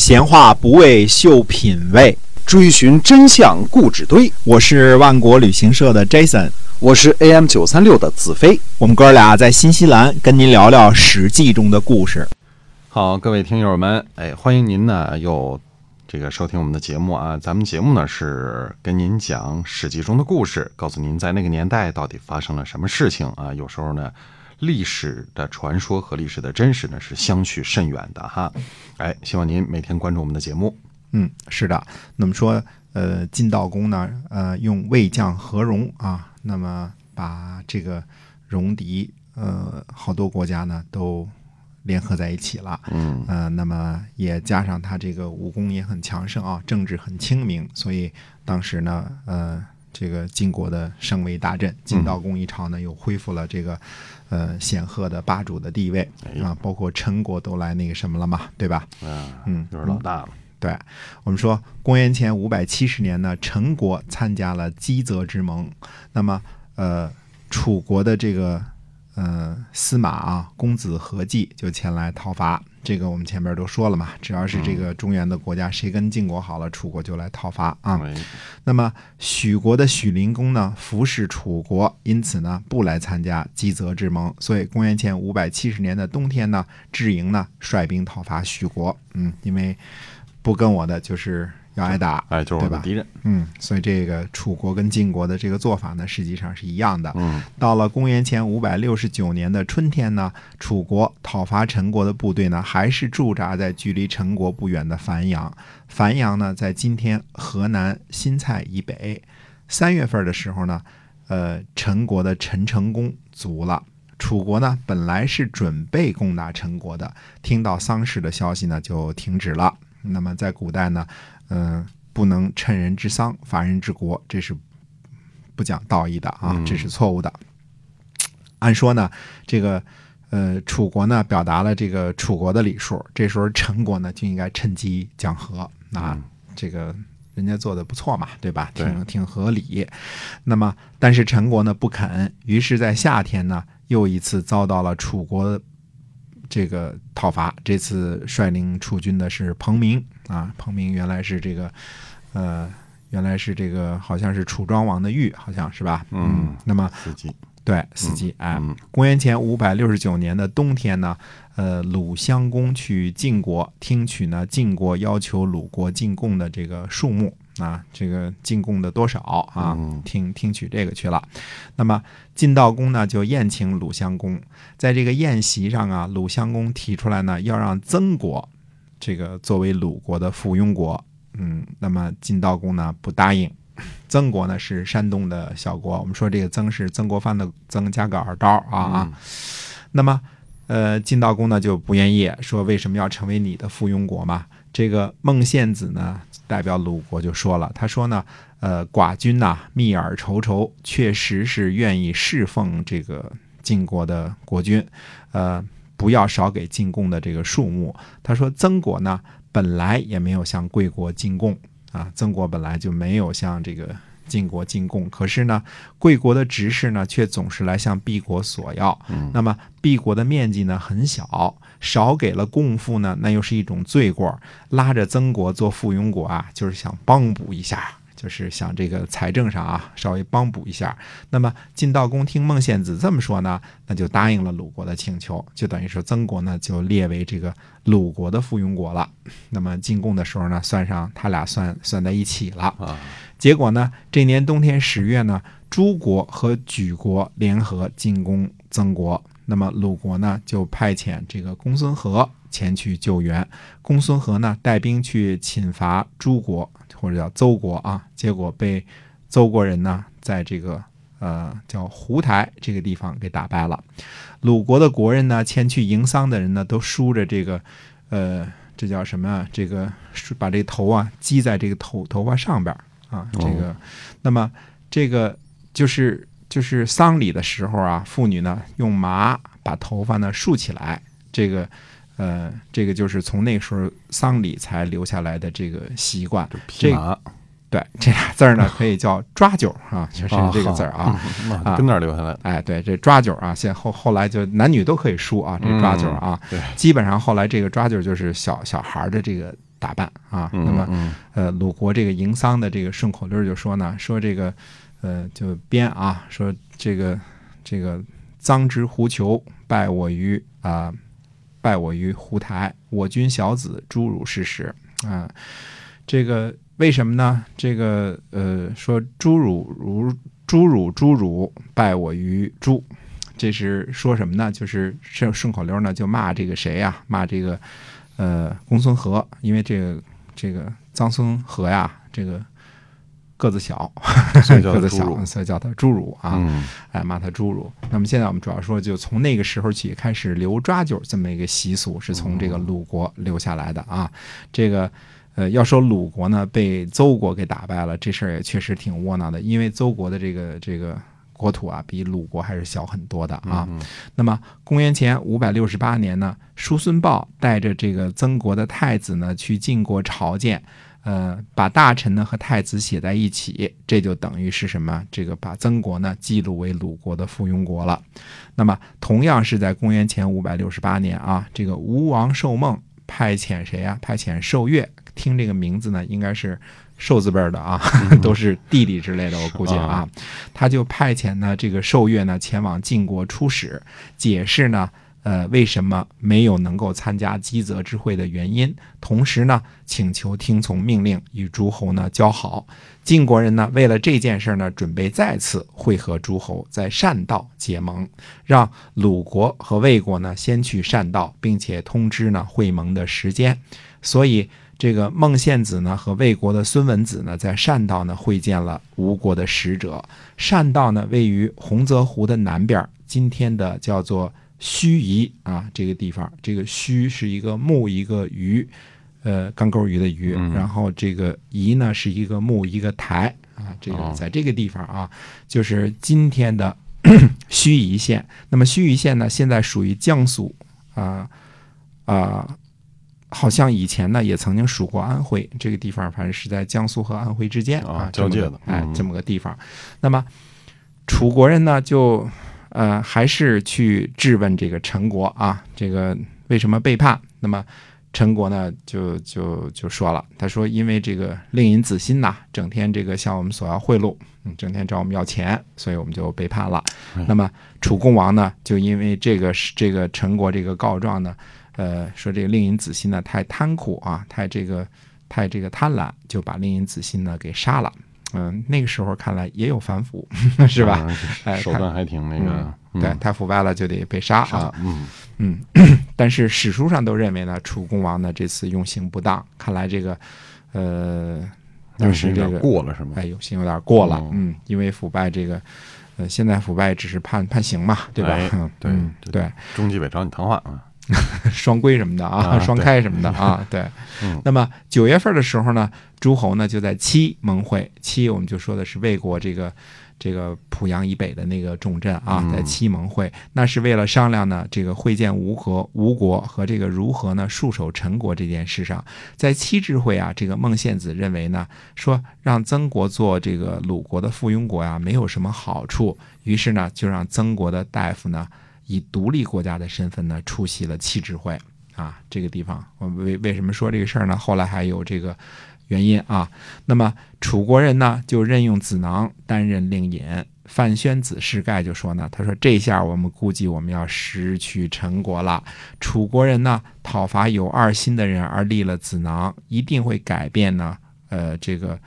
闲话不为秀品味，追寻真相故纸堆。我是万国旅行社的 Jason，我是 AM 九三六的子飞。我们哥俩在新西兰跟您聊聊《史记》中的故事。好，各位听友们，哎，欢迎您呢又这个收听我们的节目啊。咱们节目呢是跟您讲《史记》中的故事，告诉您在那个年代到底发生了什么事情啊。有时候呢。历史的传说和历史的真实呢是相去甚远的哈，哎，希望您每天关注我们的节目。嗯，是的。那么说，呃，晋悼公呢，呃，用魏将合戎啊，那么把这个戎狄，呃，好多国家呢都联合在一起了。嗯，呃，那么也加上他这个武功也很强盛啊，政治很清明，所以当时呢，呃。这个晋国的声威大振，晋悼公一朝呢，又恢复了这个呃显赫的霸主的地位啊，包括陈国都来那个什么了嘛，对吧？嗯，就是老大了。对我们说，公元前五百七十年呢，陈国参加了姬泽之盟，那么呃，楚国的这个。呃，司马啊，公子何忌就前来讨伐。这个我们前面都说了嘛，只要是这个中原的国家，谁跟晋国好了，楚国就来讨伐啊。那么许国的许灵公呢，服侍楚国，因此呢不来参加姬泽之盟。所以公元前五百七十年的冬天呢，智盈呢率兵讨伐许国。嗯，因为不跟我的就是。要挨打，哎，就是我的敌人。嗯，所以这个楚国跟晋国的这个做法呢，实际上是一样的。嗯，到了公元前五百六十九年的春天呢，楚国讨伐陈国的部队呢，还是驻扎在距离陈国不远的繁阳。繁阳呢，在今天河南新蔡以北。三月份的时候呢，呃，陈国的陈成功卒了。楚国呢，本来是准备攻打陈国的，听到丧事的消息呢，就停止了。那么在古代呢？嗯，不能趁人之丧伐人之国，这是不讲道义的啊，这是错误的。按说呢，这个呃，楚国呢表达了这个楚国的礼数，这时候陈国呢就应该趁机讲和啊，这个人家做的不错嘛，对吧？挺挺合理。那么，但是陈国呢不肯，于是，在夏天呢又一次遭到了楚国。这个讨伐，这次率领楚军的是彭明啊。彭明原来是这个，呃，原来是这个，好像是楚庄王的玉，好像是吧？嗯。那么，对，司机哎。公元前五百六十九年的冬天呢，呃，鲁襄公去晋国听取呢晋国要求鲁国进贡的这个数目。啊，这个进贡的多少啊？听听取这个去了。那么晋悼公呢，就宴请鲁襄公。在这个宴席上啊，鲁襄公提出来呢，要让曾国这个作为鲁国的附庸国。嗯，那么晋悼公呢不答应。曾国呢是山东的小国，我们说这个曾是曾国藩的曾加个耳刀啊啊。那么呃，晋悼公呢就不愿意，说为什么要成为你的附庸国嘛？这个孟献子呢？代表鲁国就说了，他说呢，呃，寡君呐，密耳仇仇，确实是愿意侍奉这个晋国的国君，呃，不要少给进贡的这个数目。他说曾国呢，本来也没有向贵国进贡啊，曾国本来就没有向这个晋国进贡，可是呢，贵国的执事呢，却总是来向毕国索要。那么毕国的面积呢很小。少给了贡赋呢，那又是一种罪过。拉着曾国做附庸国啊，就是想帮补一下，就是想这个财政上啊稍微帮补一下。那么晋悼公听孟献子这么说呢，那就答应了鲁国的请求，就等于说曾国呢就列为这个鲁国的附庸国了。那么进贡的时候呢，算上他俩算算在一起了。结果呢，这年冬天十月呢，诸国和莒国联合进攻曾国。那么鲁国呢，就派遣这个公孙和前去救援。公孙和呢，带兵去侵伐诸国，或者叫邹国啊。结果被邹国人呢，在这个呃叫胡台这个地方给打败了。鲁国的国人呢，前去迎丧的人呢，都梳着这个呃，这叫什么啊？这个把这头啊系在这个头头发上边啊。这个，那么这个就是。就是丧礼的时候啊，妇女呢用麻把头发呢竖起来，这个，呃，这个就是从那时候丧礼才留下来的这个习惯。这个，对，这俩字儿呢可以叫抓阄啊，就是这个字儿啊，啊，跟那儿留下来。哎，对，这抓阄啊，现后后来就男女都可以梳啊，这抓阄啊，对，基本上后来这个抓阄就是小小孩的这个打扮啊。嗯那么嗯呃，鲁国这个迎丧的这个顺口溜儿就说呢，说这个呃就编啊，说这个这个臧之狐裘，拜我于啊、拜我于胡台，我军小子诸汝是时啊、这个为什么呢？这个呃说诸汝如诸汝诸汝拜我于诸。这是说什么呢？就是顺顺口溜呢，就骂这个谁呀、骂这个呃公孙和，因为这个这个臧孙和呀，这个个子小，个子小，所以叫 他侏儒啊。嗯哎，骂他侏儒。那么现在我们主要说，就从那个时候起开始留抓阄这么一个习俗，是从这个鲁国留下来的啊。这个呃，要说鲁国呢被邹国给打败了，这事儿也确实挺窝囊的，因为邹国的这个这个。国土啊，比鲁国还是小很多的啊。嗯那么公元前五百六十八年呢，叔孙豹带着这个曾国的太子呢去晋国朝见，呃，把大臣呢和太子写在一起，这就等于是什么？这个把曾国呢记录为鲁国的附庸国了。那么同样是在公元前五百六十八年啊，这个吴王寿梦派遣谁啊？派遣寿月，听这个名字呢，应该是。寿字辈儿的啊，都是弟弟之类的，我估计啊，他就派遣呢这个寿月呢前往晋国出使，解释呢呃为什么没有能够参加基泽之会的原因，同时呢请求听从命令，与诸侯呢交好。晋国人呢为了这件事呢，准备再次会合诸侯，在善道结盟，让鲁国和魏国呢先去善道，并且通知呢会盟的时间。所以这个孟献子呢和魏国的孙文子呢，在善道呢会见了吴国的使者。善道呢位于洪泽湖的南边，今天的叫做盱眙啊这个地方。这个盱是一个木一个鱼，呃，钢钩鱼的鱼。嗯然后这个眙呢是一个木一个台啊，这个哦在这个地方啊，就是今天的 盱眙县。那么盱眙县呢，现在属于江苏啊啊。好像以前呢也曾经属过安徽这个地方，反正是在江苏和安徽之间啊交界的哎嗯，这么个地方。那么楚国人呢，就呃还是去质问这个陈国啊，这个为什么背叛？那么陈国呢，就就就说了，他说因为这个令尹子欣呐，整天这个向我们索要贿赂，嗯，整天找我们要钱，所以我们就背叛了。哎那么楚共王呢，就因为这个是这个陈国这个告状呢，呃，说这个令尹子欣呢太贪酷啊，太这个太这个贪婪，就把令尹子欣呢给杀了。嗯，那个时候看来也有反腐，是吧？手段还挺那个，嗯对，太腐败了就得被杀啊。，嗯嗯，但是史书上都认为呢，楚共王呢这次用刑不当，看来这个呃，当时有点这个过了是吗？哎，有刑有点过了，哦嗯，因为腐败这个，呃，现在腐败只是判判刑嘛，对吧？对对，中纪委找你谈话啊，双规什么的啊，啊双开什么的啊，对。嗯那么九月份的时候呢，诸侯呢就在七盟会，七我们就说的是魏国这个这个濮阳以北的那个重镇啊，嗯在七盟会，那是为了商量呢这个会见吴国吴国和这个如何呢戍守陈国这件事上。在七智会啊，这个孟献子认为呢，说让曾国做这个鲁国的附庸国呀、没有什么好处，于是呢就让曾国的大夫呢以独立国家的身份呢出席了七之会。啊，这个地方，我为为什么说这个事儿呢？后来还有这个原因啊。那么楚国人呢，就任用子囊担任令尹。范宣子士盖就说呢，他说这下我们估计我们要失去陈国了。楚国人呢，讨伐有二心的人而立了子囊，一定会改变呢，呃，这个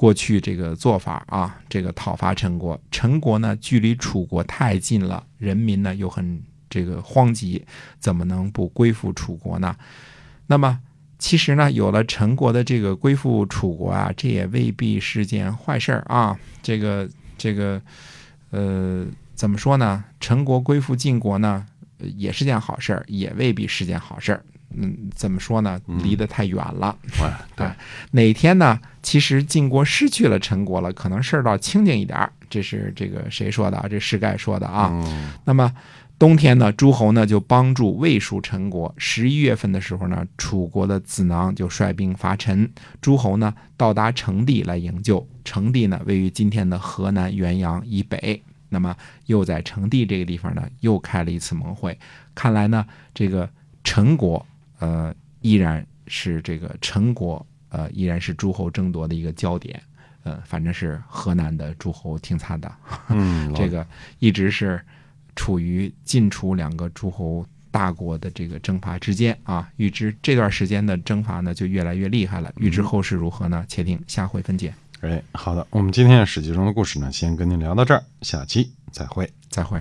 过去这个做法啊，这个讨伐陈国。陈国呢，距离楚国太近了，人民呢又很这个荒急，怎么能不归附楚国呢？那么其实呢，有了陈国的这个归附楚国啊，这也未必是件坏事儿啊。这个这个呃，怎么说呢？陈国归附晋国呢，也是件好事儿，也未必是件好事儿。嗯，怎么说呢？离得太远了。哎，对，哪天呢？其实晋国失去了陈国了，可能事儿倒清静一点儿。这是这个谁说的啊？这世盖说的啊。嗯那么冬天呢，诸侯呢就帮助魏蜀陈国。十一月份的时候呢，楚国的子囊就率兵伐陈，诸侯呢到达成地来营救。成地呢位于今天的河南原阳以北。那么又在成地这个地方呢，又开了一次盟会。看来呢，这个陈国呃依然是这个陈国呃依然是诸侯争夺的一个焦点。呃，反正是河南的诸侯挺惨的，嗯，这个一直是处于晋楚两个诸侯大国的这个征伐之间啊。预知这段时间的征伐呢，就越来越厉害了。预知后事如何呢？且听下回分解。哎，好的，我们今天的史记中的故事呢，先跟您聊到这儿，下期再会。再会。